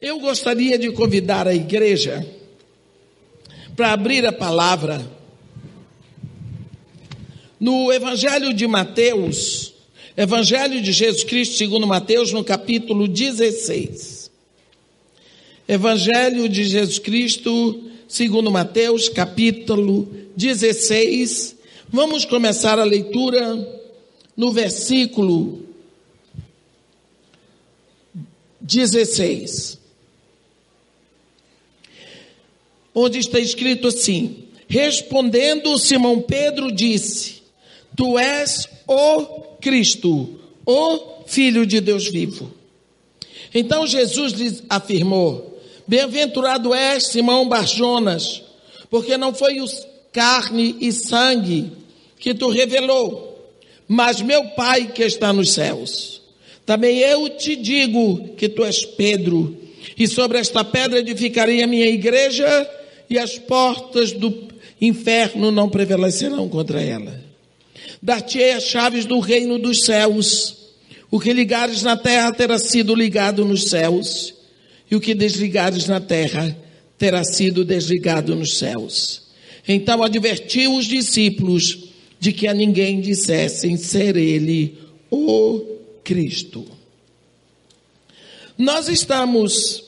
Eu gostaria de convidar a igreja para abrir a palavra no Evangelho de Mateus, Evangelho de Jesus Cristo segundo Mateus, no capítulo 16. Evangelho de Jesus Cristo segundo Mateus, capítulo 16. Vamos começar a leitura no versículo 16. Onde está escrito assim: Respondendo Simão Pedro disse: Tu és o Cristo, o Filho de Deus vivo. Então Jesus lhe afirmou: Bem-aventurado és, Simão Barjonas, porque não foi os carne e sangue que tu revelou, mas meu Pai que está nos céus. Também eu te digo que tu és Pedro, e sobre esta pedra edificarei a minha igreja, e as portas do inferno não prevalecerão contra ela. Dar-te-ei as chaves do reino dos céus. O que ligares na terra terá sido ligado nos céus, e o que desligares na terra terá sido desligado nos céus. Então advertiu os discípulos de que a ninguém dissessem ser ele o Cristo. Nós estamos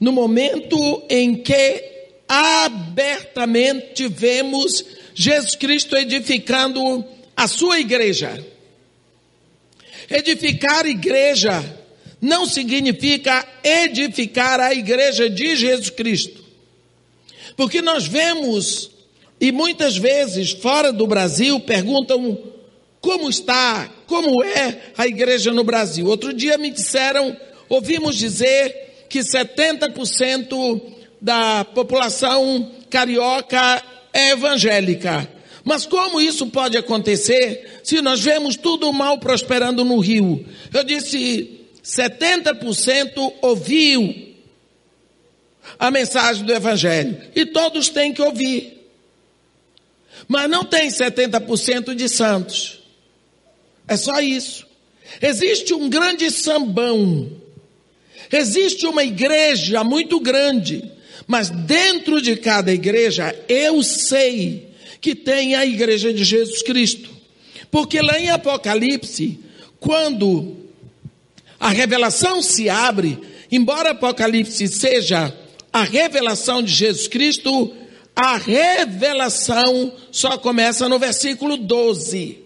no momento em que abertamente vemos Jesus Cristo edificando a sua igreja. Edificar igreja não significa edificar a igreja de Jesus Cristo. Porque nós vemos, e muitas vezes fora do Brasil perguntam como está, como é a igreja no Brasil. Outro dia me disseram, ouvimos dizer que 70% da população carioca é evangélica. Mas como isso pode acontecer se nós vemos tudo mal prosperando no Rio? Eu disse, 70% ouviu a mensagem do Evangelho. E todos têm que ouvir. Mas não tem 70% de santos. É só isso. Existe um grande sambão. Existe uma igreja muito grande mas dentro de cada igreja, eu sei que tem a igreja de Jesus Cristo. Porque lá em Apocalipse, quando a revelação se abre, embora Apocalipse seja a revelação de Jesus Cristo, a revelação só começa no versículo 12.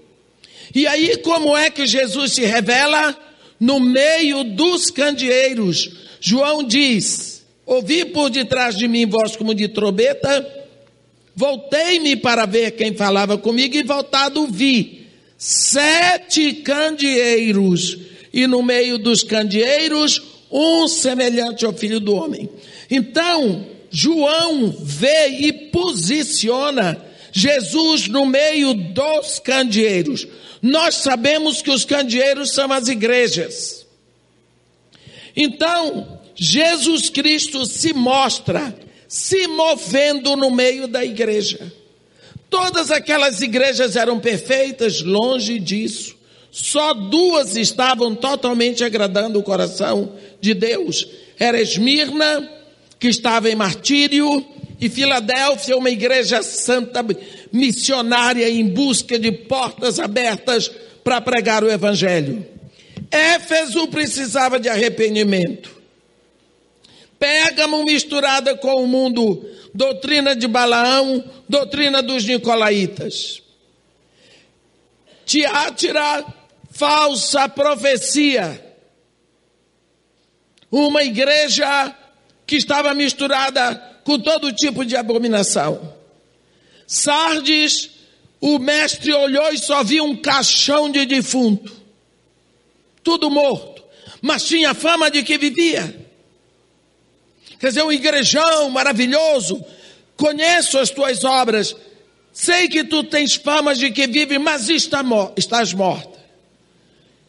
E aí, como é que Jesus se revela? No meio dos candeeiros. João diz: Ouvi por detrás de mim voz como de trombeta, voltei-me para ver quem falava comigo e voltado vi sete candeeiros, e no meio dos candeeiros, um semelhante ao filho do homem. Então, João vê e posiciona Jesus no meio dos candeeiros. Nós sabemos que os candeeiros são as igrejas. Então, Jesus Cristo se mostra se movendo no meio da igreja. Todas aquelas igrejas eram perfeitas, longe disso. Só duas estavam totalmente agradando o coração de Deus. Era Esmirna, que estava em martírio, e Filadélfia, uma igreja santa missionária em busca de portas abertas para pregar o evangelho. Éfeso precisava de arrependimento. Pérgamo misturada com o mundo, doutrina de Balaão, doutrina dos Nicolaítas. Tiátira, falsa profecia. Uma igreja que estava misturada com todo tipo de abominação. Sardes, o mestre olhou e só viu um caixão de defunto. Tudo morto. Mas tinha fama de que vivia. Quer dizer, um igrejão maravilhoso. Conheço as tuas obras. Sei que tu tens fama de que vive, mas está, estás morta.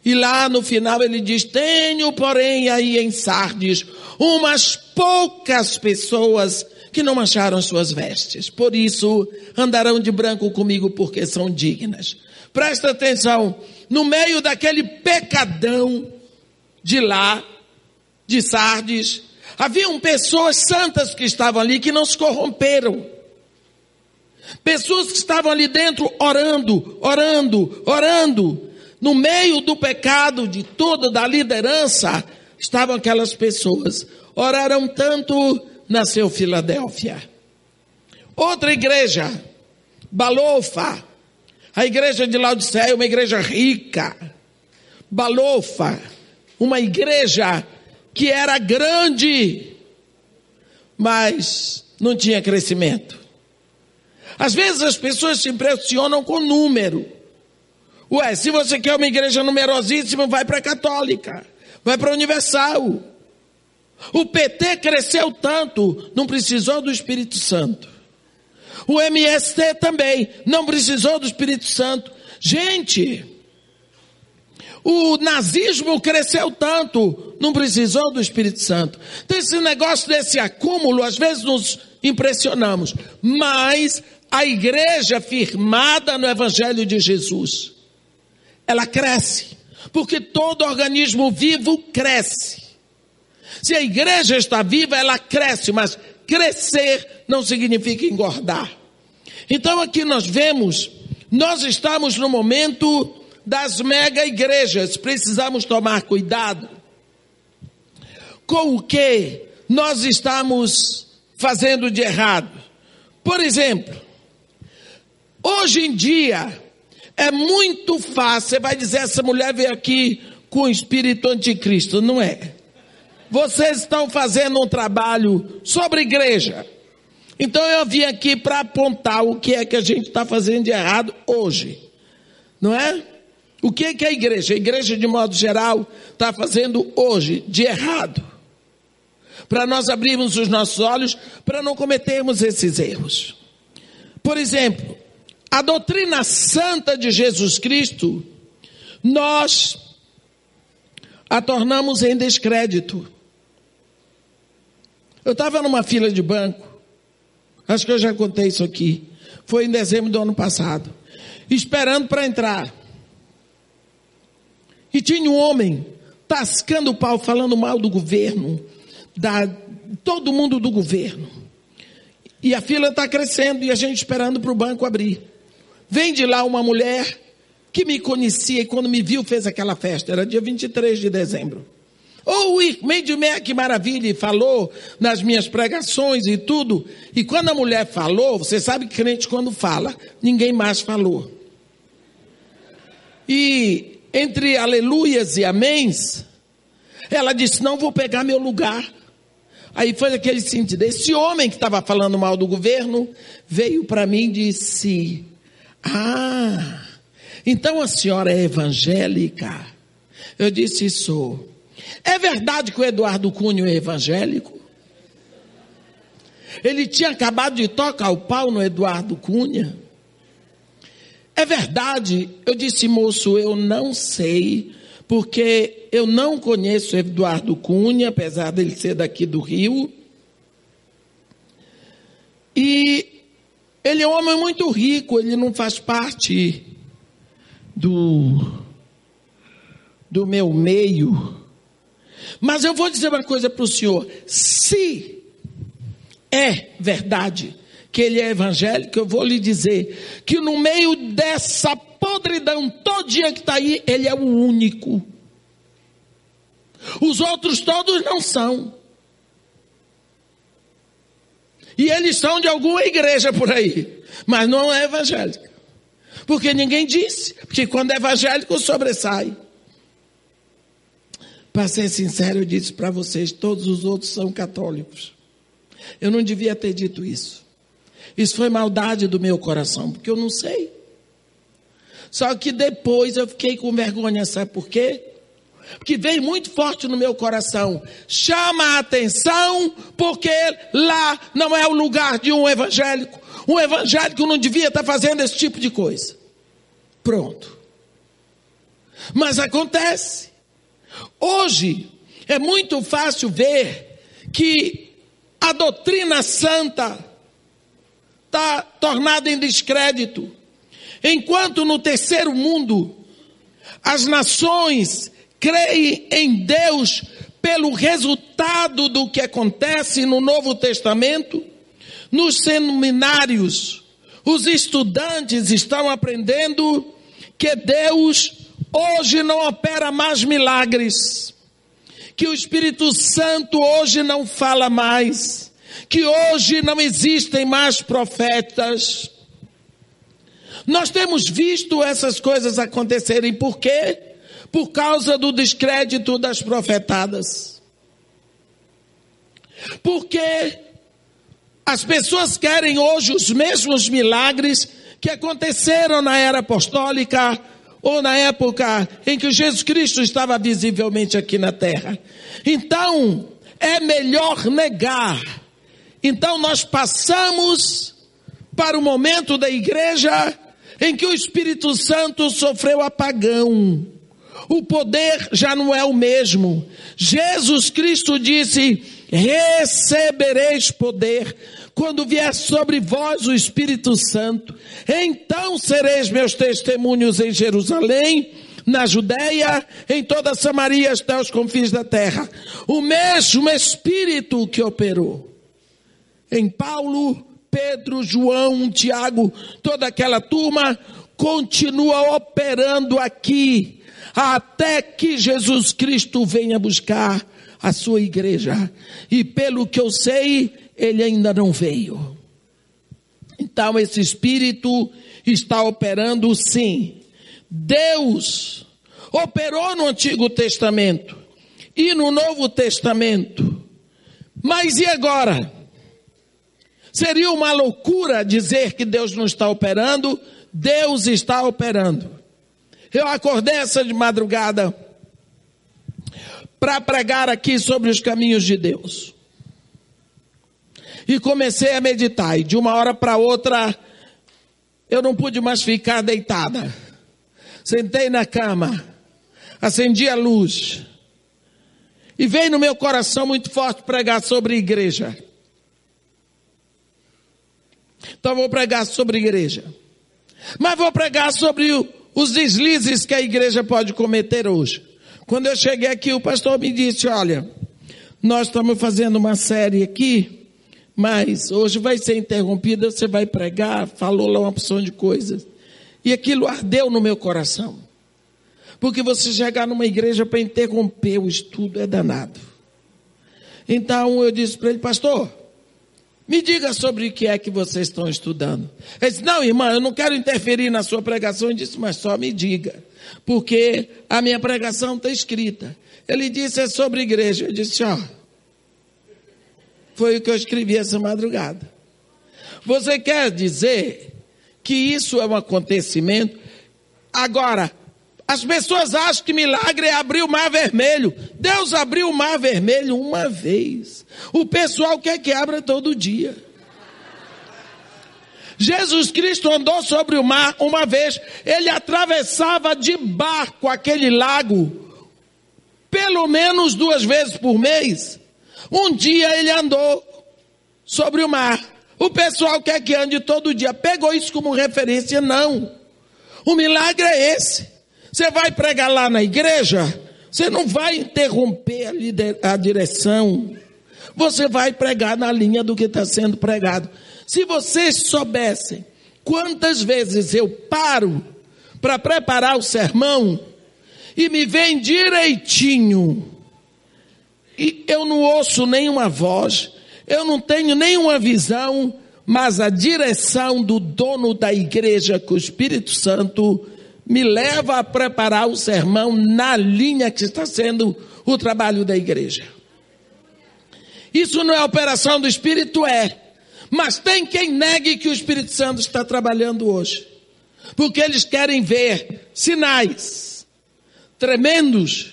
E lá no final ele diz: Tenho, porém, aí em Sardes, umas poucas pessoas que não mancharam suas vestes. Por isso andarão de branco comigo, porque são dignas. Presta atenção: no meio daquele pecadão de lá, de Sardes, Haviam pessoas santas que estavam ali que não se corromperam. Pessoas que estavam ali dentro orando, orando, orando. No meio do pecado de toda da liderança, estavam aquelas pessoas. Oraram tanto, nasceu Filadélfia. Outra igreja, Balofa. A igreja de Laodiceia é uma igreja rica. Balofa, uma igreja que era grande, mas não tinha crescimento. Às vezes as pessoas se impressionam com número. Ué, se você quer uma igreja numerosíssima, vai para a católica, vai para a universal. O PT cresceu tanto, não precisou do Espírito Santo. O MST também não precisou do Espírito Santo. Gente, o nazismo cresceu tanto, não precisou do Espírito Santo. Então, esse negócio desse acúmulo, às vezes nos impressionamos, mas a igreja firmada no Evangelho de Jesus, ela cresce, porque todo organismo vivo cresce. Se a igreja está viva, ela cresce, mas crescer não significa engordar. Então aqui nós vemos, nós estamos no momento das mega igrejas, precisamos tomar cuidado com o que nós estamos fazendo de errado. Por exemplo, Hoje em dia, é muito fácil. Você vai dizer, essa mulher veio aqui com o espírito anticristo. Não é. Vocês estão fazendo um trabalho sobre igreja. Então eu vim aqui para apontar o que é que a gente está fazendo de errado hoje. Não é? O que é que a igreja, a igreja de modo geral, está fazendo hoje de errado? Para nós abrirmos os nossos olhos, para não cometermos esses erros. Por exemplo, a doutrina santa de Jesus Cristo, nós a tornamos em descrédito. Eu estava numa fila de banco, acho que eu já contei isso aqui, foi em dezembro do ano passado, esperando para entrar. E tinha um homem tascando o pau, falando mal do governo, da todo mundo do governo. E a fila está crescendo e a gente esperando para o banco abrir. Vem de lá uma mulher que me conhecia e quando me viu fez aquela festa, era dia 23 de dezembro. Ou oh, Meidimé, que maravilha, e falou nas minhas pregações e tudo. E quando a mulher falou, você sabe que crente quando fala, ninguém mais falou. E entre aleluias e améns, ela disse: Não vou pegar meu lugar. Aí foi aquele sentido. Esse homem que estava falando mal do governo veio para mim e disse: ah, então a senhora é evangélica? Eu disse: sou. É verdade que o Eduardo Cunha é evangélico? Ele tinha acabado de tocar o pau no Eduardo Cunha. É verdade. Eu disse, moço, eu não sei, porque eu não conheço Eduardo Cunha, apesar dele ser daqui do Rio. E ele é um homem muito rico, ele não faz parte do, do meu meio. Mas eu vou dizer uma coisa para o senhor: se é verdade que ele é evangélico, eu vou lhe dizer que no meio dessa podridão todinha que está aí, ele é o único. Os outros todos não são. E eles são de alguma igreja por aí, mas não é evangélica. Porque ninguém disse, porque quando é evangélico sobressai. Para ser sincero, eu disse para vocês: todos os outros são católicos. Eu não devia ter dito isso. Isso foi maldade do meu coração, porque eu não sei. Só que depois eu fiquei com vergonha, sabe por quê? que veio muito forte no meu coração. Chama a atenção, porque lá não é o lugar de um evangélico. Um evangélico não devia estar fazendo esse tipo de coisa. Pronto. Mas acontece. Hoje é muito fácil ver que a doutrina santa está tornada em descrédito. Enquanto no terceiro mundo as nações creem em Deus pelo resultado do que acontece no Novo Testamento, nos seminários, os estudantes estão aprendendo que Deus hoje não opera mais milagres, que o Espírito Santo hoje não fala mais, que hoje não existem mais profetas. Nós temos visto essas coisas acontecerem, por quê? Por causa do descrédito das profetadas. Porque as pessoas querem hoje os mesmos milagres que aconteceram na era apostólica ou na época em que Jesus Cristo estava visivelmente aqui na terra. Então, é melhor negar. Então, nós passamos para o momento da igreja em que o Espírito Santo sofreu apagão. O poder já não é o mesmo. Jesus Cristo disse: recebereis poder quando vier sobre vós o Espírito Santo. Então sereis meus testemunhos em Jerusalém, na Judéia, em toda Samaria até os confins da terra. O mesmo Espírito que operou em Paulo, Pedro, João, Tiago, toda aquela turma, continua operando aqui, até que Jesus Cristo venha buscar a sua igreja. E pelo que eu sei, ele ainda não veio. Então esse espírito está operando sim. Deus operou no Antigo Testamento e no Novo Testamento. Mas e agora? Seria uma loucura dizer que Deus não está operando? Deus está operando. Eu acordei essa de madrugada para pregar aqui sobre os caminhos de Deus. E comecei a meditar, e de uma hora para outra, eu não pude mais ficar deitada. Sentei na cama, acendi a luz, e veio no meu coração muito forte pregar sobre igreja. Então vou pregar sobre igreja. Mas vou pregar sobre os deslizes que a igreja pode cometer hoje. Quando eu cheguei aqui, o pastor me disse: Olha, nós estamos fazendo uma série aqui, mas hoje vai ser interrompida, você vai pregar, falou lá uma opção de coisas. E aquilo ardeu no meu coração. Porque você chegar numa igreja para interromper o estudo é danado. Então eu disse para ele, pastor, me diga sobre o que é que vocês estão estudando. Ele disse, não, irmã, eu não quero interferir na sua pregação. Eu disse, mas só me diga porque a minha pregação está escrita. Ele disse, é sobre igreja. Eu disse, ó, foi o que eu escrevi essa madrugada. Você quer dizer que isso é um acontecimento? Agora, as pessoas acham que milagre é abrir o mar vermelho. Deus abriu o mar vermelho uma vez. O pessoal quer que abra todo dia. Jesus Cristo andou sobre o mar uma vez, ele atravessava de barco aquele lago, pelo menos duas vezes por mês. Um dia ele andou sobre o mar. O pessoal quer que ande todo dia. Pegou isso como referência? Não. O milagre é esse. Você vai pregar lá na igreja, você não vai interromper a, a direção. Você vai pregar na linha do que está sendo pregado. Se vocês soubessem quantas vezes eu paro para preparar o sermão e me vem direitinho, e eu não ouço nenhuma voz, eu não tenho nenhuma visão, mas a direção do dono da igreja, que o Espírito Santo me leva a preparar o sermão na linha que está sendo o trabalho da igreja. Isso não é operação do Espírito, é. Mas tem quem negue que o Espírito Santo está trabalhando hoje. Porque eles querem ver sinais tremendos.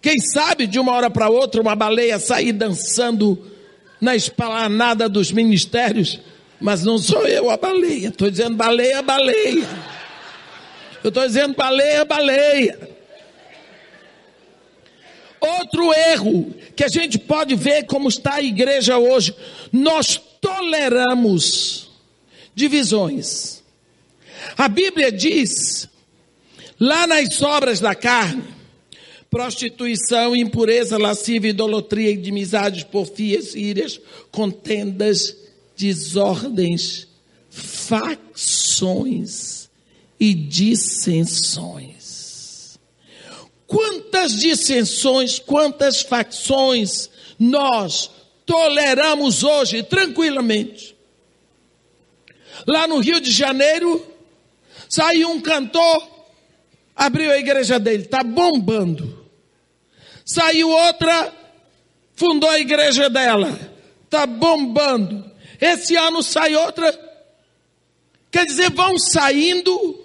Quem sabe de uma hora para outra uma baleia sair dançando na esplanada dos ministérios. Mas não sou eu a baleia. Estou dizendo baleia, baleia. Eu estou dizendo baleia, baleia. Outro erro que a gente pode ver como está a igreja hoje. Nós toleramos divisões. A Bíblia diz, lá nas obras da carne, prostituição, impureza, lascívia, idolatria, inimizades, porfias, írias, contendas, desordens, facções e dissensões. Quantas dissensões, quantas facções nós toleramos hoje tranquilamente. Lá no Rio de Janeiro, saiu um cantor, abriu a igreja dele, está bombando. Saiu outra, fundou a igreja dela, está bombando. Esse ano sai outra. Quer dizer, vão saindo,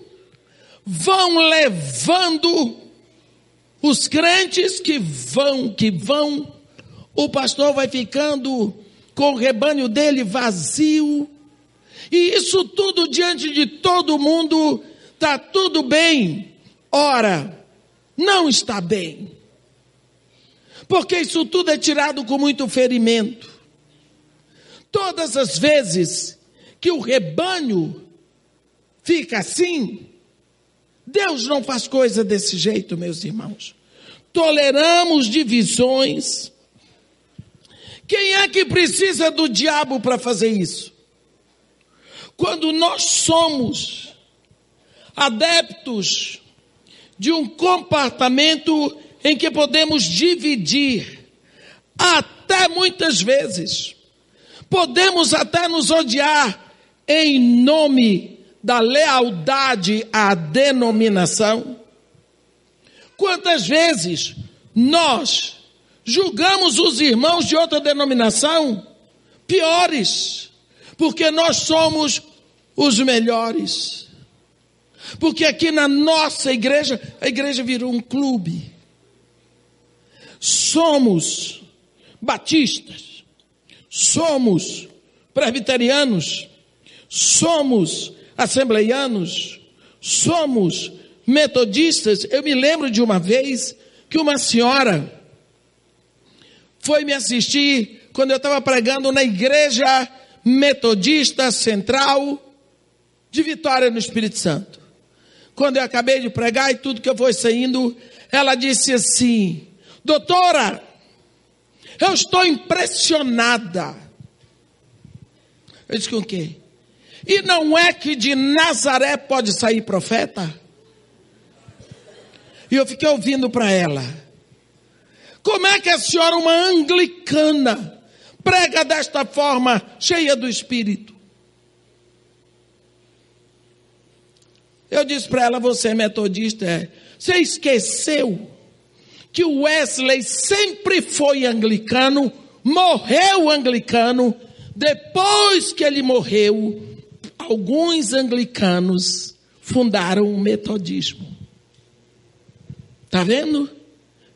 vão levando os crentes que vão, que vão. O pastor vai ficando com o rebanho dele vazio. E isso tudo diante de todo mundo, está tudo bem. Ora, não está bem. Porque isso tudo é tirado com muito ferimento. Todas as vezes que o rebanho fica assim, Deus não faz coisa desse jeito, meus irmãos. Toleramos divisões. Quem é que precisa do diabo para fazer isso? Quando nós somos adeptos de um comportamento em que podemos dividir, até muitas vezes, podemos até nos odiar em nome da lealdade à denominação. Quantas vezes nós julgamos os irmãos de outra denominação piores, porque nós somos os melhores. Porque aqui na nossa igreja, a igreja virou um clube. Somos batistas, somos presbiterianos, somos assembleianos, somos metodistas. Eu me lembro de uma vez que uma senhora foi me assistir quando eu estava pregando na igreja metodista central de Vitória no Espírito Santo. Quando eu acabei de pregar e tudo que eu fui saindo, ela disse assim: Doutora, eu estou impressionada. Eu disse com o quê? E não é que de Nazaré pode sair profeta? E eu fiquei ouvindo para ela. Como é que a senhora, uma anglicana, prega desta forma, cheia do Espírito? Eu disse para ela: Você é metodista? É. Você esqueceu que o Wesley sempre foi anglicano, morreu anglicano, depois que ele morreu, alguns anglicanos fundaram o metodismo. Está vendo?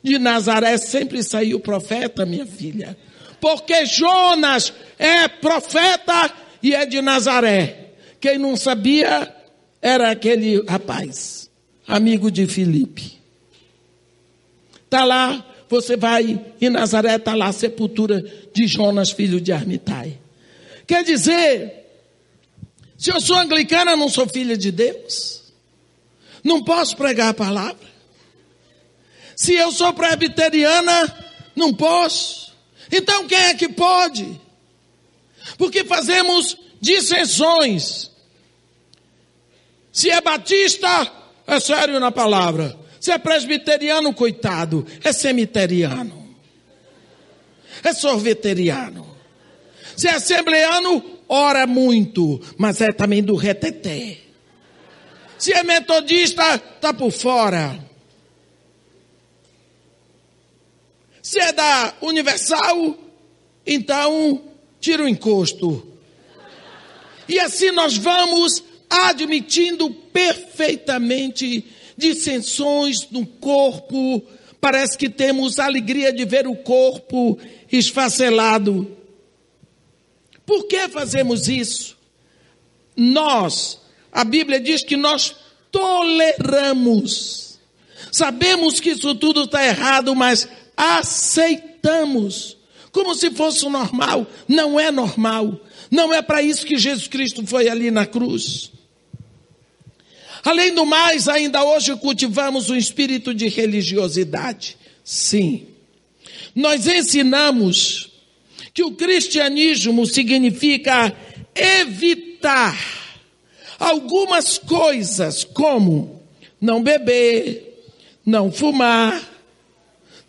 De Nazaré sempre saiu profeta, minha filha. Porque Jonas é profeta e é de Nazaré. Quem não sabia era aquele rapaz, amigo de Filipe. Está lá, você vai em Nazaré, está lá a sepultura de Jonas, filho de Armitai. Quer dizer, se eu sou anglicana, não sou filha de Deus. Não posso pregar a palavra. Se eu sou presbiteriana, não posso. Então quem é que pode? Porque fazemos dissensões. Se é batista, é sério na palavra. Se é presbiteriano, coitado, é cemiteriano. É sorveteriano. Se é assembleano, ora muito, mas é também do reteté. Se é metodista, está por fora. Se é da Universal, então tira o encosto. E assim nós vamos admitindo perfeitamente dissensões no corpo. Parece que temos alegria de ver o corpo esfacelado. Por que fazemos isso? Nós, a Bíblia diz que nós toleramos. Sabemos que isso tudo está errado, mas aceitamos. Como se fosse normal. Não é normal. Não é para isso que Jesus Cristo foi ali na cruz. Além do mais, ainda hoje cultivamos um espírito de religiosidade. Sim. Nós ensinamos que o cristianismo significa evitar algumas coisas, como não beber, não fumar,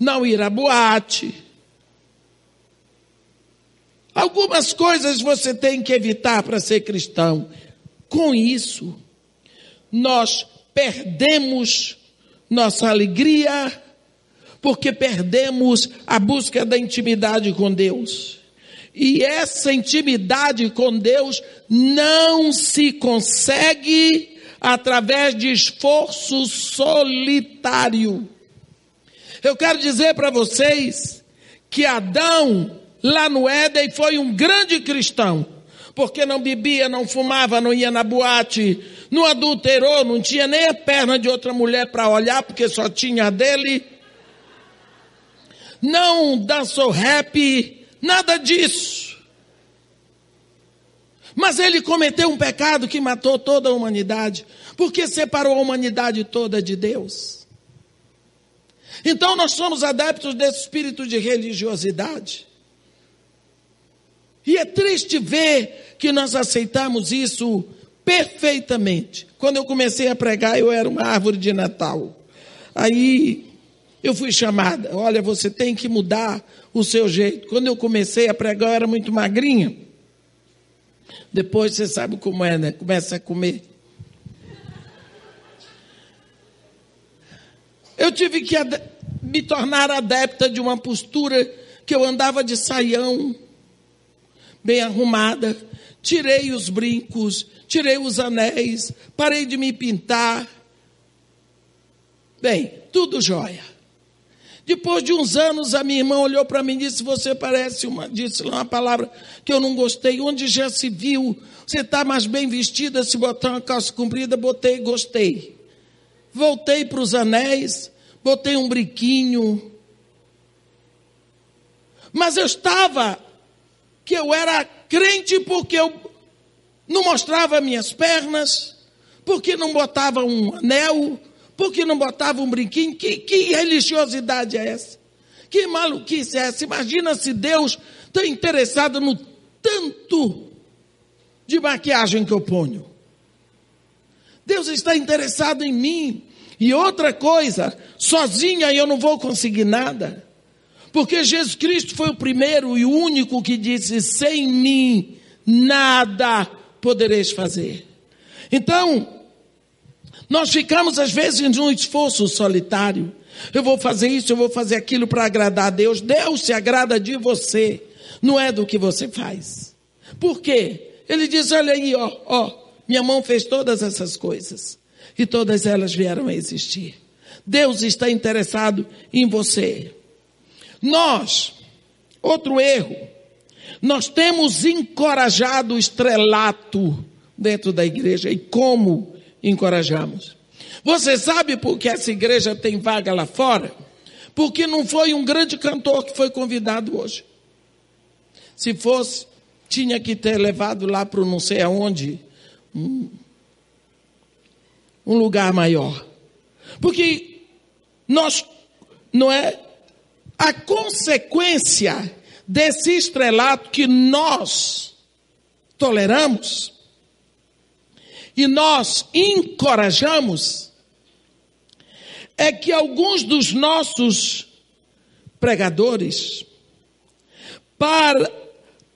não ir à boate. Algumas coisas você tem que evitar para ser cristão. Com isso, nós perdemos nossa alegria, porque perdemos a busca da intimidade com Deus. E essa intimidade com Deus não se consegue através de esforço solitário. Eu quero dizer para vocês que Adão, lá no Éden, foi um grande cristão, porque não bebia, não fumava, não ia na boate, não adulterou, não tinha nem a perna de outra mulher para olhar, porque só tinha a dele. Não dançou rap, nada disso. Mas ele cometeu um pecado que matou toda a humanidade, porque separou a humanidade toda de Deus. Então nós somos adeptos desse espírito de religiosidade. E é triste ver que nós aceitamos isso perfeitamente. Quando eu comecei a pregar, eu era uma árvore de Natal. Aí eu fui chamada, olha, você tem que mudar o seu jeito. Quando eu comecei a pregar, eu era muito magrinha. Depois você sabe como é, né? Começa a comer. Eu tive que me tornar adepta de uma postura que eu andava de saião, bem arrumada, tirei os brincos, tirei os anéis, parei de me pintar. Bem, tudo jóia. Depois de uns anos, a minha irmã olhou para mim e disse: Você parece uma. Disse uma palavra que eu não gostei. Onde já se viu? Você está mais bem vestida se botar uma calça comprida? Botei, gostei. Voltei para os anéis, botei um briquinho. Mas eu estava, que eu era crente porque eu não mostrava minhas pernas, porque não botava um anel, porque não botava um brinquinho. Que, que religiosidade é essa? Que maluquice é essa? Imagina se Deus está interessado no tanto de maquiagem que eu ponho. Deus está interessado em mim. E outra coisa, sozinha eu não vou conseguir nada. Porque Jesus Cristo foi o primeiro e o único que disse: sem mim nada podereis fazer. Então, nós ficamos às vezes num esforço solitário. Eu vou fazer isso, eu vou fazer aquilo para agradar a Deus. Deus se agrada de você, não é do que você faz. Por quê? Ele diz: olha aí, ó, ó, minha mão fez todas essas coisas e todas elas vieram a existir. Deus está interessado em você. Nós, outro erro, nós temos encorajado o estrelato dentro da igreja. E como encorajamos? Você sabe por que essa igreja tem vaga lá fora? Porque não foi um grande cantor que foi convidado hoje. Se fosse, tinha que ter levado lá para não sei aonde. Um, um lugar maior. Porque nós, não é? A consequência desse estrelato que nós toleramos e nós encorajamos é que alguns dos nossos pregadores par,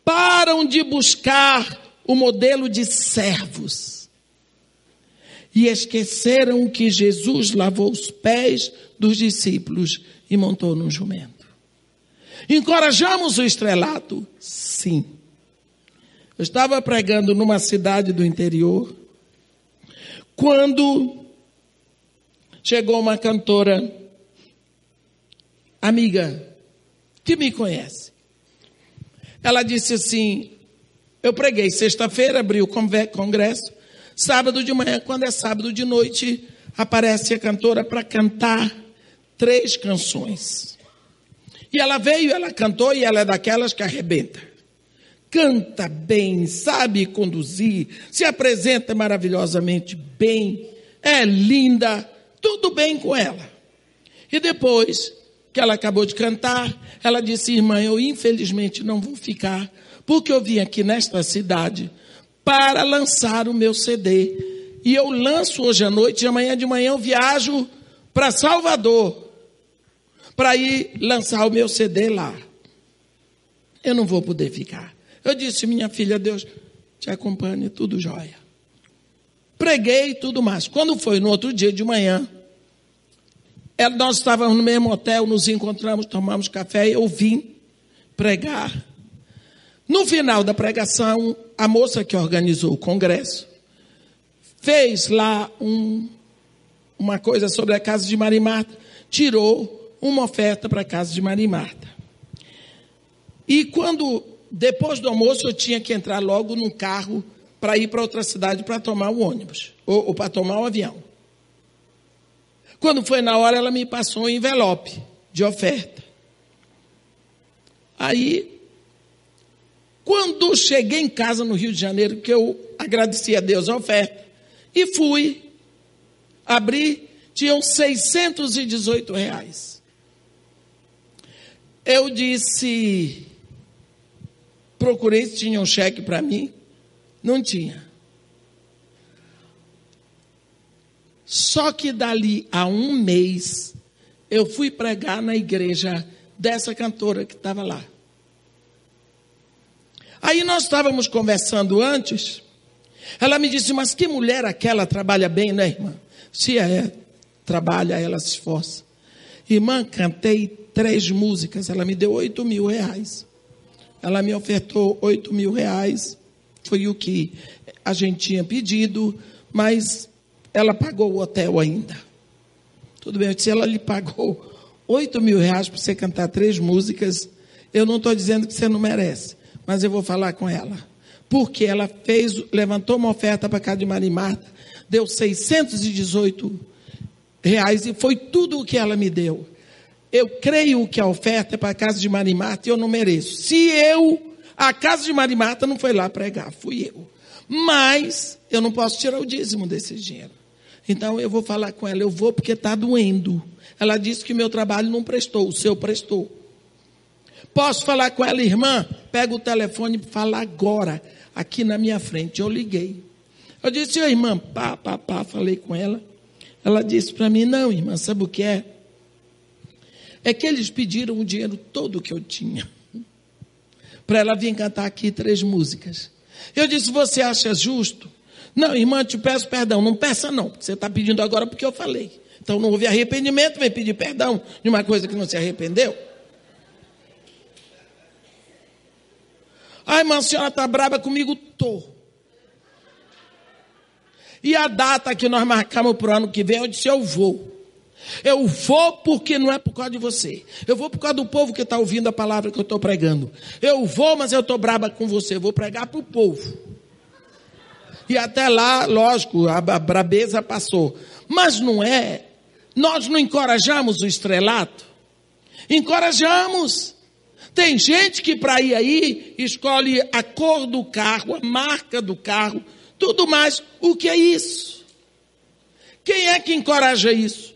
param de buscar o modelo de servos e esqueceram que Jesus lavou os pés dos discípulos e montou num jumento. Encorajamos o estrelato? Sim. Eu estava pregando numa cidade do interior, quando chegou uma cantora amiga que me conhece. Ela disse assim: Eu preguei sexta-feira, abri o congresso, Sábado de manhã, quando é sábado de noite, aparece a cantora para cantar três canções. E ela veio, ela cantou e ela é daquelas que arrebenta. Canta bem, sabe conduzir, se apresenta maravilhosamente bem, é linda, tudo bem com ela. E depois que ela acabou de cantar, ela disse: Irmã, eu infelizmente não vou ficar, porque eu vim aqui nesta cidade para lançar o meu CD. E eu lanço hoje à noite, e amanhã de manhã eu viajo para Salvador para ir lançar o meu CD lá. Eu não vou poder ficar. Eu disse, minha filha, Deus te acompanhe, tudo jóia. Preguei e tudo mais. Quando foi no outro dia de manhã, nós estávamos no mesmo hotel, nos encontramos, tomamos café, eu vim pregar. No final da pregação, a moça que organizou o congresso fez lá um, uma coisa sobre a casa de Maria Marta, tirou uma oferta para a casa de Maria Marta. E quando, depois do almoço, eu tinha que entrar logo num carro para ir para outra cidade para tomar o ônibus, ou, ou para tomar o avião. Quando foi na hora, ela me passou um envelope de oferta. Aí, quando cheguei em casa no Rio de Janeiro, que eu agradeci a Deus a oferta, e fui, abri, tinham 618 reais. Eu disse, procurei se tinha um cheque para mim, não tinha. Só que dali a um mês, eu fui pregar na igreja dessa cantora que estava lá. Aí nós estávamos conversando antes, ela me disse, mas que mulher aquela trabalha bem, né, irmã? Se é, trabalha, ela se esforça. Irmã, cantei três músicas, ela me deu oito mil reais. Ela me ofertou oito mil reais, foi o que a gente tinha pedido, mas ela pagou o hotel ainda. Tudo bem, se ela lhe pagou oito mil reais para você cantar três músicas, eu não estou dizendo que você não merece, mas eu vou falar com ela. Porque ela fez, levantou uma oferta para cá de Marimarta, deu 618 reais e foi tudo o que ela me deu. Eu creio que a oferta é para a casa de Marimarta e eu não mereço. Se eu, a casa de Marimarta não foi lá pregar, fui eu. Mas eu não posso tirar o dízimo desse dinheiro. Então eu vou falar com ela, eu vou porque está doendo. Ela disse que meu trabalho não prestou, o seu prestou. Posso falar com ela, irmã? Pega o telefone e fala agora, aqui na minha frente. Eu liguei. Eu disse, irmã, pá, pá, pá, falei com ela. Ela disse para mim, não, irmã, sabe o que é? É que eles pediram o dinheiro todo que eu tinha. Para ela vir cantar aqui três músicas. Eu disse, você acha justo? Não, irmã, te peço perdão. Não peça não, porque você está pedindo agora porque eu falei. Então não houve arrependimento, vem pedir perdão de uma coisa que não se arrependeu. Ai, irmã, a senhora está brava comigo? Tô. E a data que nós marcamos para o ano que vem, eu disse, eu vou. Eu vou porque não é por causa de você. Eu vou por causa do povo que está ouvindo a palavra que eu estou pregando. Eu vou, mas eu estou brava com você. Eu vou pregar para o povo. E até lá, lógico, a, a brabeza passou. Mas não é. Nós não encorajamos o estrelato? Encorajamos. Tem gente que para ir aí escolhe a cor do carro, a marca do carro, tudo mais. O que é isso? Quem é que encoraja isso?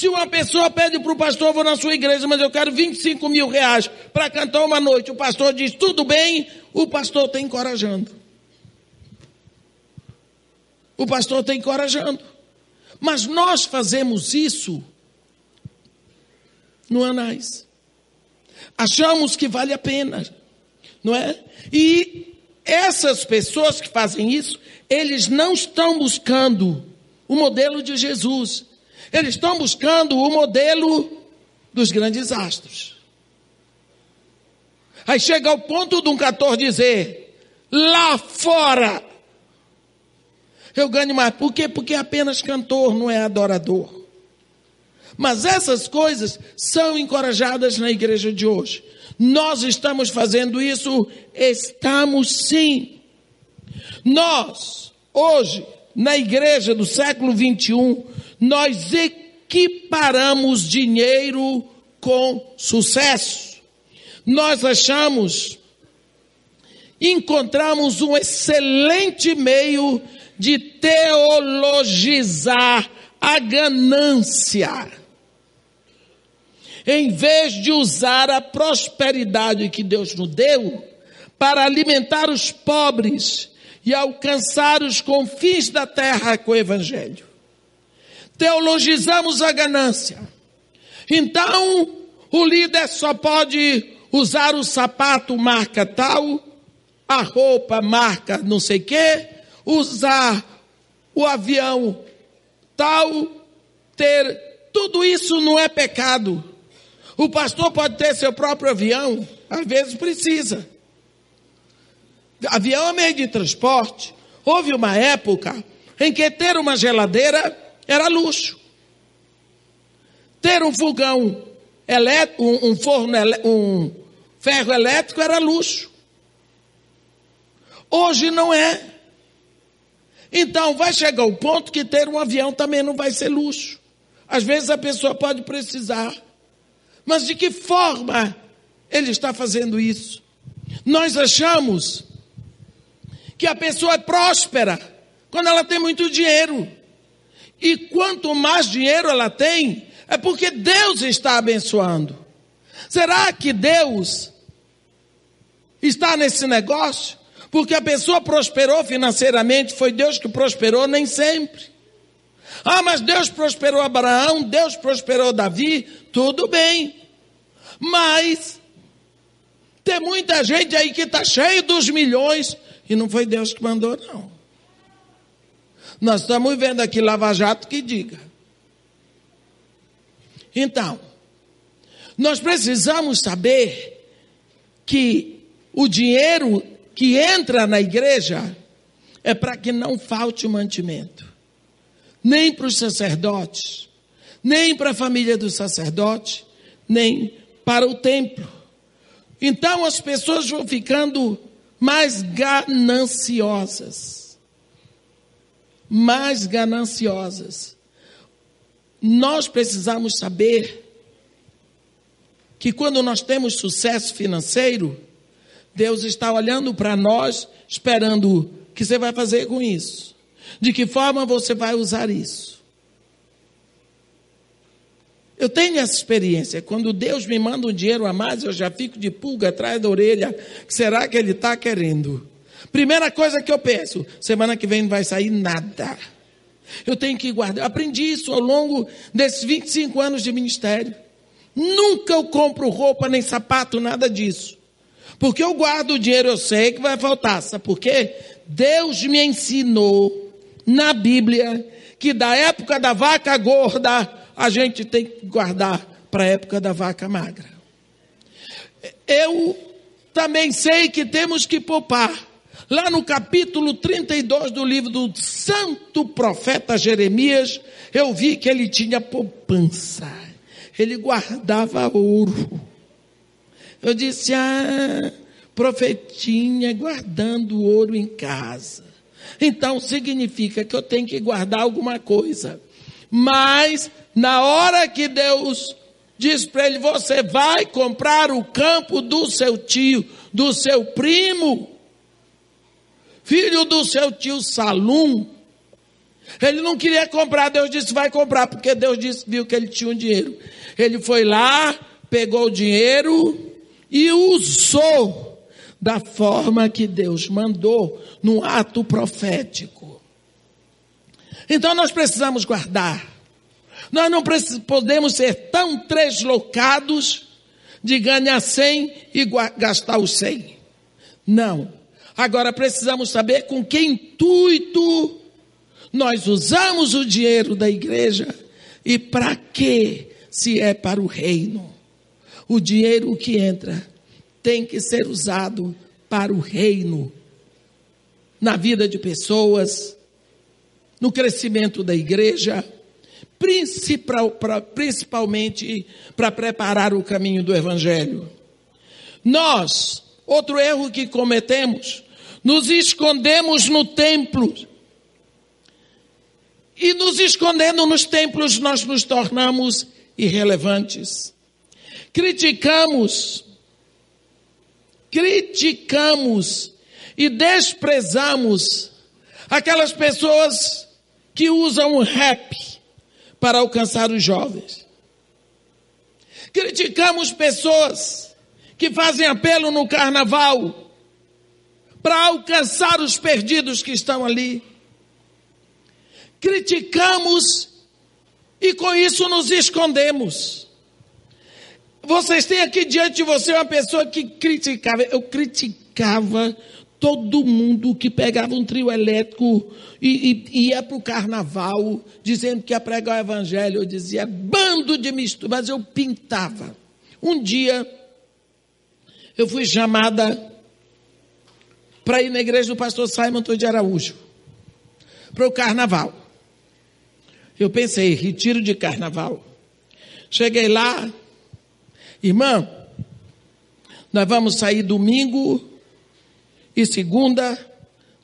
Se uma pessoa pede para o pastor, vou na sua igreja, mas eu quero 25 mil reais para cantar uma noite, o pastor diz, tudo bem, o pastor está encorajando. O pastor está encorajando. Mas nós fazemos isso no Anais. Achamos que vale a pena, não é? E essas pessoas que fazem isso, eles não estão buscando o modelo de Jesus. Eles estão buscando o modelo dos grandes astros. Aí chega ao ponto de um cantor dizer: lá fora eu ganho mais. Por quê? Porque apenas cantor, não é adorador. Mas essas coisas são encorajadas na igreja de hoje. Nós estamos fazendo isso? Estamos sim. Nós, hoje, na igreja do século 21, nós equiparamos dinheiro com sucesso. Nós achamos, encontramos um excelente meio de teologizar a ganância. em vez de usar a prosperidade que Deus nos deu para alimentar os pobres e alcançar os confins da terra com o Evangelho. Teologizamos a ganância. Então, o líder só pode usar o sapato marca tal, a roupa marca não sei quê, usar o avião tal, ter. Tudo isso não é pecado. O pastor pode ter seu próprio avião, às vezes precisa. Avião é meio de transporte. Houve uma época em que ter uma geladeira era luxo. Ter um fogão elétrico, um, um forno, um ferro elétrico era luxo. Hoje não é. Então vai chegar o ponto que ter um avião também não vai ser luxo. Às vezes a pessoa pode precisar. Mas de que forma ele está fazendo isso? Nós achamos que a pessoa é próspera quando ela tem muito dinheiro. E quanto mais dinheiro ela tem, é porque Deus está abençoando. Será que Deus está nesse negócio? Porque a pessoa prosperou financeiramente, foi Deus que prosperou, nem sempre. Ah, mas Deus prosperou Abraão, Deus prosperou Davi, tudo bem. Mas tem muita gente aí que está cheio dos milhões e não foi Deus que mandou, não. Nós estamos vendo aqui Lava Jato que diga. Então, nós precisamos saber que o dinheiro que entra na igreja é para que não falte o mantimento, nem para os sacerdotes, nem para a família do sacerdote, nem para o templo. Então as pessoas vão ficando mais gananciosas. Mais gananciosas. Nós precisamos saber que quando nós temos sucesso financeiro, Deus está olhando para nós, esperando o que você vai fazer com isso. De que forma você vai usar isso? Eu tenho essa experiência. Quando Deus me manda um dinheiro a mais, eu já fico de pulga atrás da orelha. Será que Ele está querendo? Primeira coisa que eu penso: semana que vem não vai sair nada. Eu tenho que guardar. Eu aprendi isso ao longo desses 25 anos de ministério. Nunca eu compro roupa nem sapato, nada disso. Porque eu guardo o dinheiro, eu sei que vai faltar. Sabe por quê? Deus me ensinou na Bíblia que da época da vaca gorda a gente tem que guardar para a época da vaca magra. Eu também sei que temos que poupar. Lá no capítulo 32 do livro do santo profeta Jeremias, eu vi que ele tinha poupança. Ele guardava ouro. Eu disse: Ah, profetinha guardando ouro em casa. Então significa que eu tenho que guardar alguma coisa. Mas na hora que Deus diz para ele: Você vai comprar o campo do seu tio, do seu primo, filho do seu tio Salum. Ele não queria comprar, Deus disse: Vai comprar, porque Deus disse, viu que ele tinha um dinheiro. Ele foi lá, pegou o dinheiro e usou da forma que Deus mandou, no ato profético. Então nós precisamos guardar. Nós não podemos ser tão treslocados de ganhar 100 e gastar os 100. Não. Agora precisamos saber com que intuito nós usamos o dinheiro da igreja e para que se é para o reino. O dinheiro que entra tem que ser usado para o reino, na vida de pessoas, no crescimento da igreja principalmente para preparar o caminho do Evangelho. Nós, outro erro que cometemos, nos escondemos no templo. E nos escondendo nos templos, nós nos tornamos irrelevantes. Criticamos, criticamos e desprezamos aquelas pessoas que usam rap para alcançar os jovens. Criticamos pessoas que fazem apelo no carnaval para alcançar os perdidos que estão ali. Criticamos e com isso nos escondemos. Vocês têm aqui diante de você uma pessoa que criticava. Eu criticava todo mundo que pegava um trio elétrico e, e ia para o carnaval dizendo que ia pregar o evangelho. Eu dizia, bando de mistura, mas eu pintava. Um dia, eu fui chamada para ir na igreja do pastor Simon de Araújo, para o carnaval. Eu pensei, retiro de carnaval. Cheguei lá, irmã, nós vamos sair domingo e segunda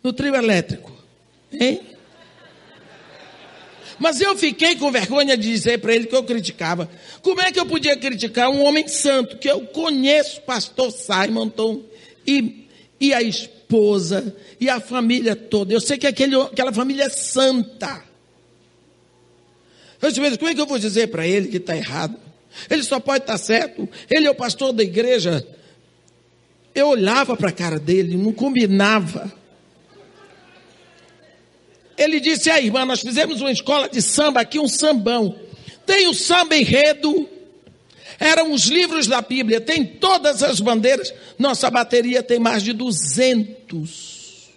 no trio elétrico. Hein? Mas eu fiquei com vergonha de dizer para ele que eu criticava. Como é que eu podia criticar um homem santo que eu conheço, pastor Simonton, e, e a esposa, e a família toda? Eu sei que aquele, aquela família é santa. Eu disse, como é que eu vou dizer para ele que está errado? Ele só pode estar tá certo. Ele é o pastor da igreja eu olhava para a cara dele, não combinava. Ele disse: aí, irmã, nós fizemos uma escola de samba aqui, um sambão. Tem o samba enredo, eram os livros da Bíblia, tem todas as bandeiras. Nossa bateria tem mais de 200.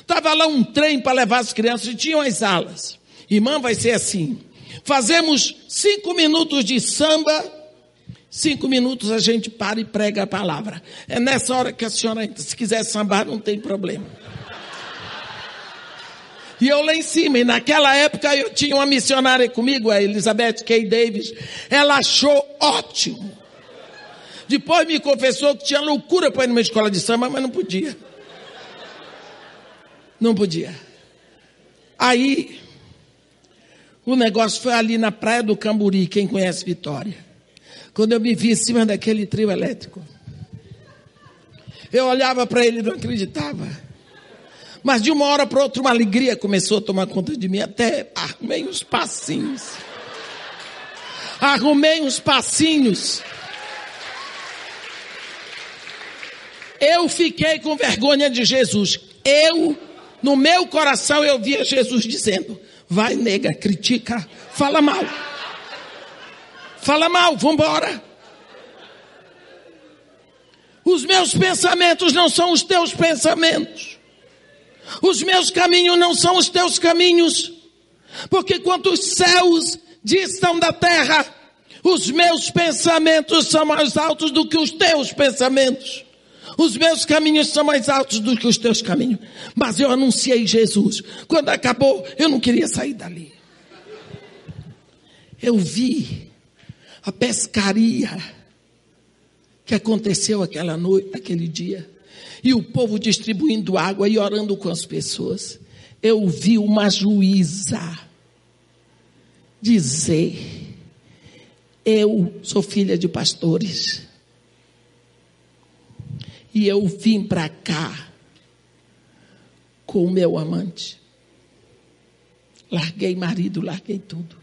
Estava lá um trem para levar as crianças e tinham as alas. Irmã, vai ser assim: fazemos cinco minutos de samba Cinco minutos a gente para e prega a palavra. É nessa hora que a senhora, se quiser sambar, não tem problema. E eu lá em cima, e naquela época eu tinha uma missionária comigo, a Elizabeth K. Davis. Ela achou ótimo. Depois me confessou que tinha loucura para ir numa escola de samba, mas não podia. Não podia. Aí, o negócio foi ali na praia do Camburi, quem conhece Vitória quando eu me vi em cima daquele trio elétrico. Eu olhava para ele e não acreditava. Mas de uma hora para outra, uma alegria começou a tomar conta de mim. Até arrumei uns passinhos. Arrumei uns passinhos. Eu fiquei com vergonha de Jesus. Eu, no meu coração, eu via Jesus dizendo: vai, nega, critica, fala mal. Fala mal, vambora. Os meus pensamentos não são os teus pensamentos. Os meus caminhos não são os teus caminhos. Porque quantos céus distam da terra, os meus pensamentos são mais altos do que os teus pensamentos. Os meus caminhos são mais altos do que os teus caminhos. Mas eu anunciei Jesus. Quando acabou, eu não queria sair dali. Eu vi a pescaria que aconteceu aquela noite, aquele dia, e o povo distribuindo água e orando com as pessoas. Eu vi uma juíza dizer: Eu sou filha de pastores. E eu vim para cá com o meu amante. Larguei marido, larguei tudo.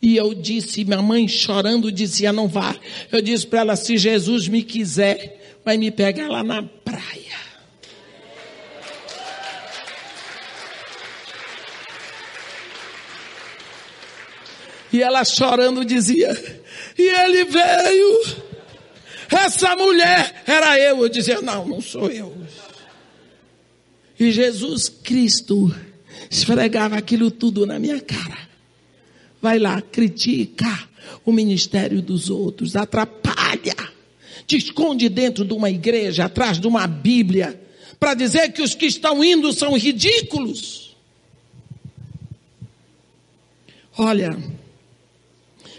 E eu disse, minha mãe chorando dizia: Não vá. Eu disse para ela: Se Jesus me quiser, vai me pegar lá na praia. E ela chorando dizia: E ele veio. Essa mulher era eu. Eu dizia: Não, não sou eu. E Jesus Cristo esfregava aquilo tudo na minha cara vai lá, critica o ministério dos outros, atrapalha, te esconde dentro de uma igreja, atrás de uma Bíblia, para dizer que os que estão indo são ridículos. Olha,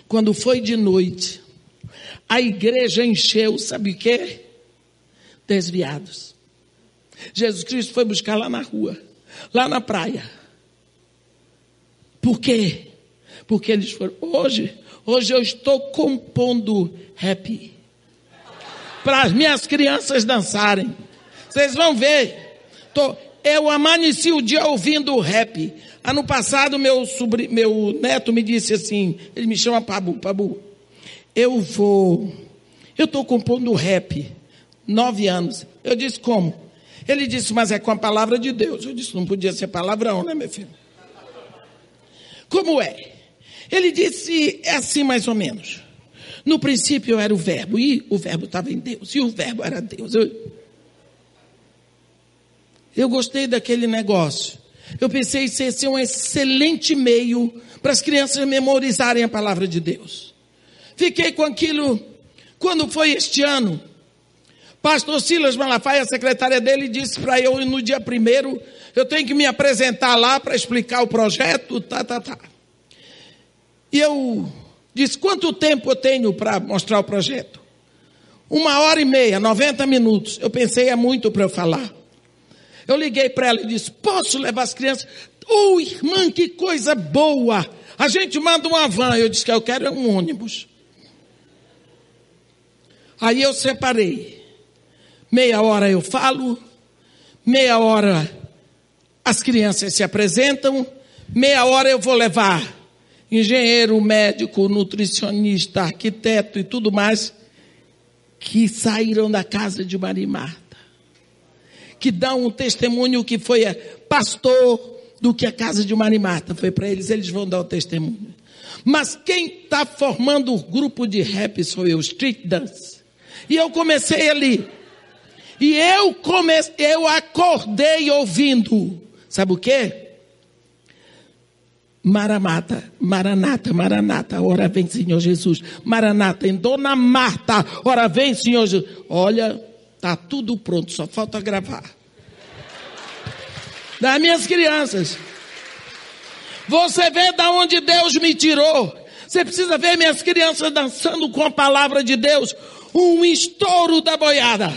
quando foi de noite, a igreja encheu, sabe o quê? Desviados. Jesus Cristo foi buscar lá na rua, lá na praia. Por quê? Porque eles foram. Hoje, hoje eu estou compondo happy. Para as minhas crianças dançarem. Vocês vão ver. Tô, eu amanheci o dia ouvindo o rap. Ano passado, meu, sobri, meu neto me disse assim: ele me chama Pabu, Pabu, eu vou, eu estou compondo rap, nove anos. Eu disse: como? Ele disse: mas é com a palavra de Deus. Eu disse: não podia ser palavrão, né, meu filho? Como é? Ele disse: é assim mais ou menos. No princípio era o Verbo, e o Verbo estava em Deus, e o Verbo era Deus. Eu, eu gostei daquele negócio. Eu pensei que ia ser um excelente meio para as crianças memorizarem a palavra de Deus. Fiquei com aquilo. Quando foi este ano, Pastor Silas Malafaia, a secretária dele, disse para eu no dia primeiro, eu tenho que me apresentar lá para explicar o projeto, tá, tá, tá. E eu disse, quanto tempo eu tenho para mostrar o projeto? Uma hora e meia, 90 minutos. Eu pensei, é muito para eu falar. Eu liguei para ela e disse, posso levar as crianças? Oh, irmã, que coisa boa! A gente manda uma van. Eu disse que eu quero um ônibus. Aí eu separei. Meia hora eu falo, meia hora as crianças se apresentam, meia hora eu vou levar engenheiro, médico, nutricionista, arquiteto e tudo mais que saíram da casa de Maria Marta, que dão um testemunho que foi pastor do que a casa de Maria Marta foi para eles, eles vão dar o testemunho. Mas quem está formando o grupo de rap sou eu, Street Dance. E eu comecei ali. E eu comecei, eu acordei ouvindo. Sabe o quê? Maranata, Maranata, Maranata, ora vem Senhor Jesus. Maranata, em Dona Marta, ora vem Senhor Jesus. Olha, tá tudo pronto, só falta gravar. Das minhas crianças. Você vê da onde Deus me tirou. Você precisa ver minhas crianças dançando com a palavra de Deus. Um estouro da boiada.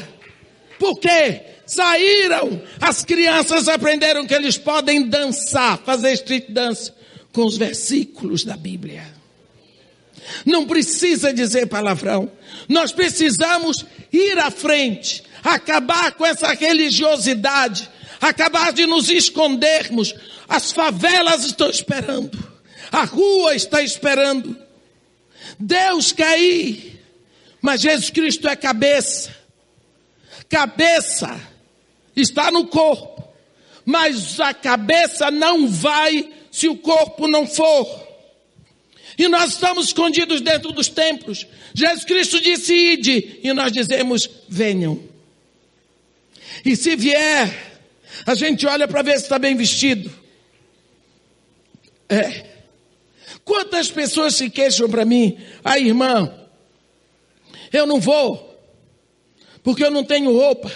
Por quê? Saíram, as crianças aprenderam que eles podem dançar, fazer street dance com os versículos da Bíblia. Não precisa dizer palavrão. Nós precisamos ir à frente, acabar com essa religiosidade, acabar de nos escondermos. As favelas estão esperando, a rua está esperando. Deus quer ir, mas Jesus Cristo é cabeça. Cabeça está no corpo, mas a cabeça não vai se o corpo não for. E nós estamos escondidos dentro dos templos. Jesus Cristo disse: ide, e nós dizemos: venham. E se vier, a gente olha para ver se está bem vestido. É. Quantas pessoas se queixam para mim, ah, irmã, eu não vou, porque eu não tenho roupa.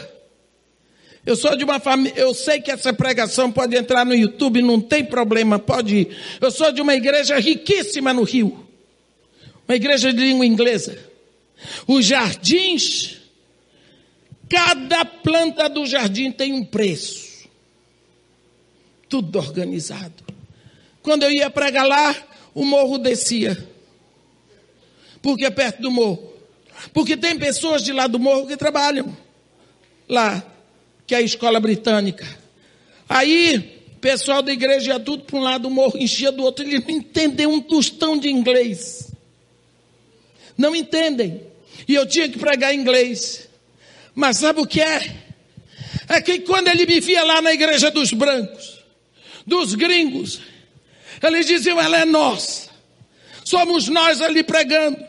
Eu sou de uma família, eu sei que essa pregação pode entrar no YouTube, não tem problema, pode ir. Eu sou de uma igreja riquíssima no Rio. Uma igreja de língua inglesa. Os jardins, cada planta do jardim tem um preço. Tudo organizado. Quando eu ia pregar lá, o morro descia. Porque é perto do morro. Porque tem pessoas de lá do morro que trabalham lá que é a escola britânica. Aí, pessoal da igreja ia tudo para um lado, o morro enchia do outro, eles não entendem um tostão de inglês. Não entendem. E eu tinha que pregar inglês. Mas sabe o que é? É que quando ele me via lá na igreja dos brancos, dos gringos, eles diziam, ela é nossa. Somos nós ali pregando,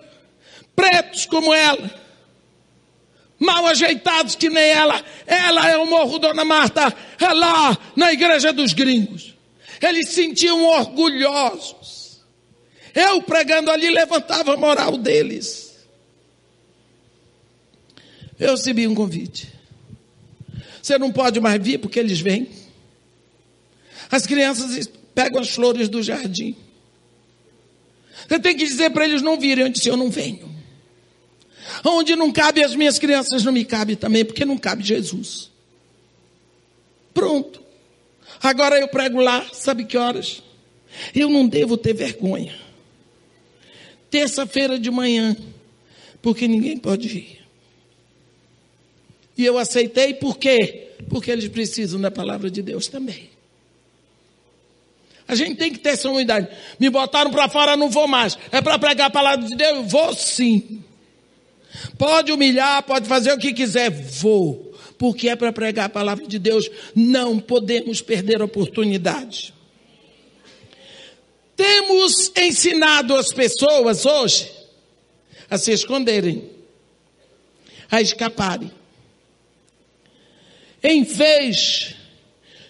pretos como ela mal ajeitados que nem ela. Ela é o Morro Dona Marta, é lá na igreja dos gringos. Eles se sentiam orgulhosos. Eu pregando ali levantava a moral deles. Eu recebi um convite. Você não pode mais vir porque eles vêm. As crianças pegam as flores do jardim. Você tem que dizer para eles não virem. Eu disse: Eu não venho. Onde não cabe as minhas crianças, não me cabe também, porque não cabe Jesus. Pronto. Agora eu prego lá, sabe que horas? Eu não devo ter vergonha. Terça-feira de manhã, porque ninguém pode ir. E eu aceitei por quê? Porque eles precisam da palavra de Deus também. A gente tem que ter essa unidade. Me botaram para fora, não vou mais. É para pregar a palavra de Deus? Vou sim. Pode humilhar, pode fazer o que quiser, vou. Porque é para pregar a palavra de Deus. Não podemos perder a oportunidade. Temos ensinado as pessoas hoje a se esconderem, a escaparem. Em vez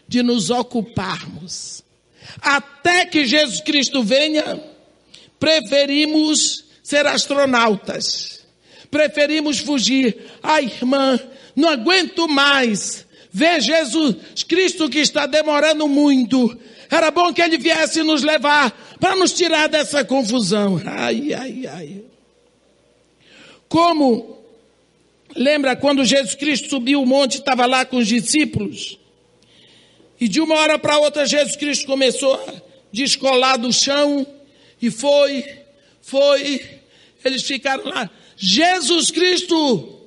de nos ocuparmos, até que Jesus Cristo venha, preferimos ser astronautas, preferimos fugir. Ai, irmã, não aguento mais ver Jesus Cristo que está demorando muito. Era bom que ele viesse nos levar para nos tirar dessa confusão. Ai, ai, ai. Como lembra quando Jesus Cristo subiu o monte, estava lá com os discípulos? E de uma hora para outra Jesus Cristo começou a descolar do chão e foi, foi, eles ficaram lá. Jesus Cristo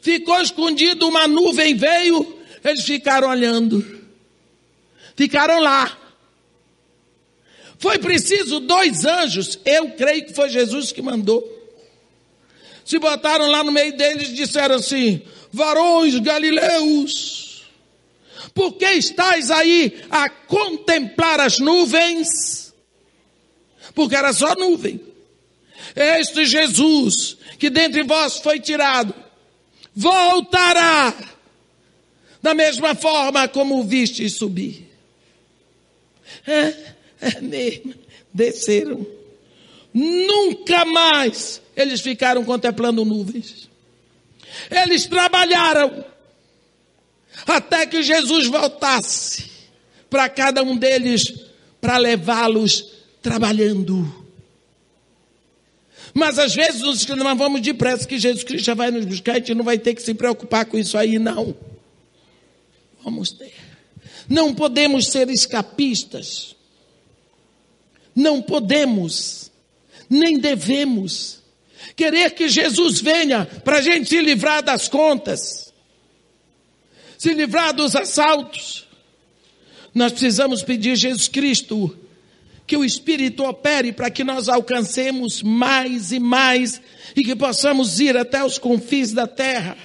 ficou escondido, uma nuvem veio, eles ficaram olhando. Ficaram lá. Foi preciso dois anjos, eu creio que foi Jesus que mandou. Se botaram lá no meio deles e disseram assim: varões galileus, por que estáis aí a contemplar as nuvens? Porque era só nuvem. Este Jesus, que dentre vós foi tirado, voltará da mesma forma como o viste subir. É, é mesmo. Desceram. Nunca mais eles ficaram contemplando nuvens. Eles trabalharam até que Jesus voltasse para cada um deles para levá-los trabalhando. Mas às vezes nós vamos depressa que Jesus Cristo já vai nos buscar, a gente não vai ter que se preocupar com isso aí, não. Vamos ter. Não podemos ser escapistas. Não podemos, nem devemos, querer que Jesus venha para a gente se livrar das contas, se livrar dos assaltos. Nós precisamos pedir Jesus Cristo que o Espírito opere para que nós alcancemos mais e mais e que possamos ir até os confins da terra.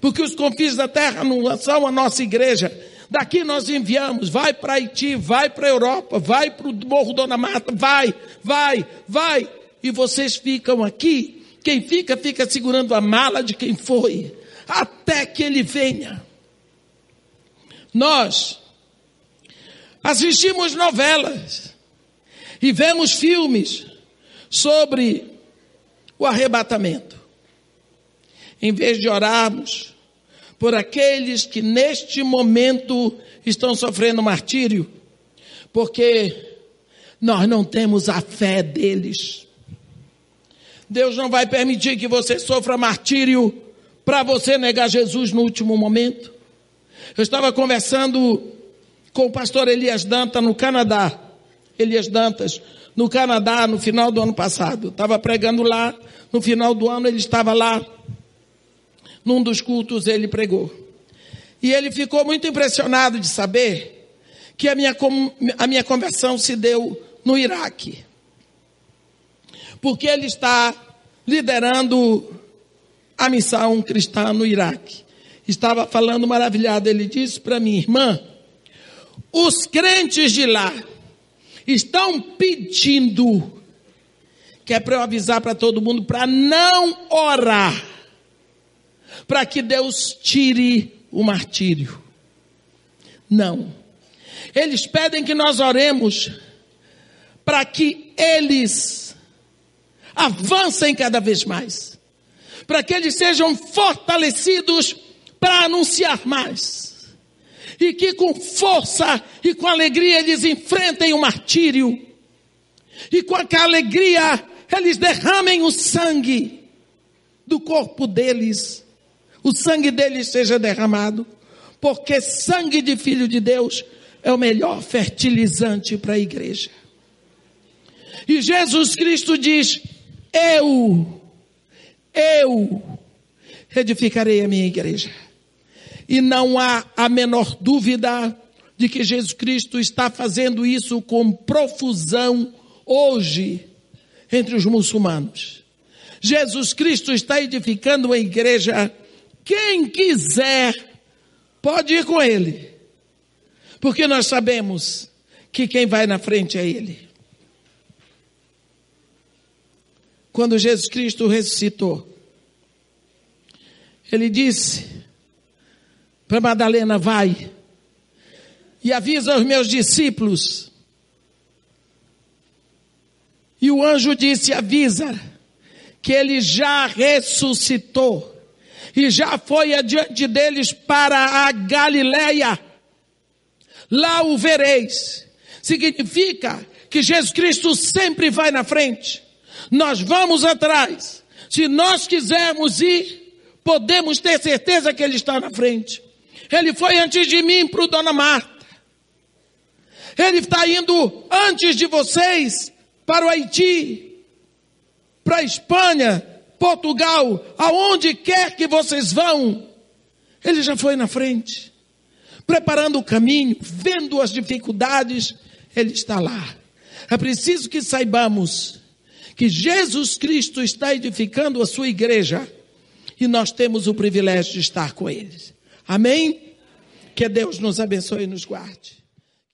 Porque os confins da terra não são a nossa igreja, Daqui nós enviamos, vai para Haiti, vai para a Europa, vai para o Morro Dona Marta, vai, vai, vai. E vocês ficam aqui. Quem fica, fica segurando a mala de quem foi, até que ele venha. Nós assistimos novelas e vemos filmes sobre o arrebatamento. Em vez de orarmos, por aqueles que neste momento estão sofrendo martírio, porque nós não temos a fé deles. Deus não vai permitir que você sofra martírio para você negar Jesus no último momento. Eu estava conversando com o pastor Elias Dantas no Canadá. Elias Dantas, no Canadá, no final do ano passado. Estava pregando lá, no final do ano ele estava lá num dos cultos ele pregou. E ele ficou muito impressionado de saber que a minha, a minha conversão se deu no Iraque. Porque ele está liderando a missão cristã no Iraque. Estava falando maravilhado. Ele disse para mim, irmã, os crentes de lá estão pedindo, que é para eu avisar para todo mundo, para não orar para que Deus tire o martírio. Não. Eles pedem que nós oremos para que eles avancem cada vez mais, para que eles sejam fortalecidos para anunciar mais, e que com força e com alegria eles enfrentem o martírio, e com a alegria eles derramem o sangue do corpo deles o sangue dele seja derramado, porque sangue de filho de Deus é o melhor fertilizante para a igreja. E Jesus Cristo diz: Eu, eu edificarei a minha igreja. E não há a menor dúvida de que Jesus Cristo está fazendo isso com profusão hoje entre os muçulmanos. Jesus Cristo está edificando uma igreja. Quem quiser pode ir com ele. Porque nós sabemos que quem vai na frente é ele. Quando Jesus Cristo ressuscitou, ele disse para Madalena: Vai e avisa aos meus discípulos. E o anjo disse: Avisa que ele já ressuscitou e já foi adiante deles para a Galileia. Lá o vereis. Significa que Jesus Cristo sempre vai na frente. Nós vamos atrás. Se nós quisermos ir, podemos ter certeza que Ele está na frente. Ele foi antes de mim para o Dona Marta. Ele está indo antes de vocês para o Haiti, para a Espanha, Portugal, aonde quer que vocês vão. Ele já foi na frente, preparando o caminho, vendo as dificuldades, ele está lá. É preciso que saibamos que Jesus Cristo está edificando a sua igreja e nós temos o privilégio de estar com eles. Amém? Que Deus nos abençoe e nos guarde.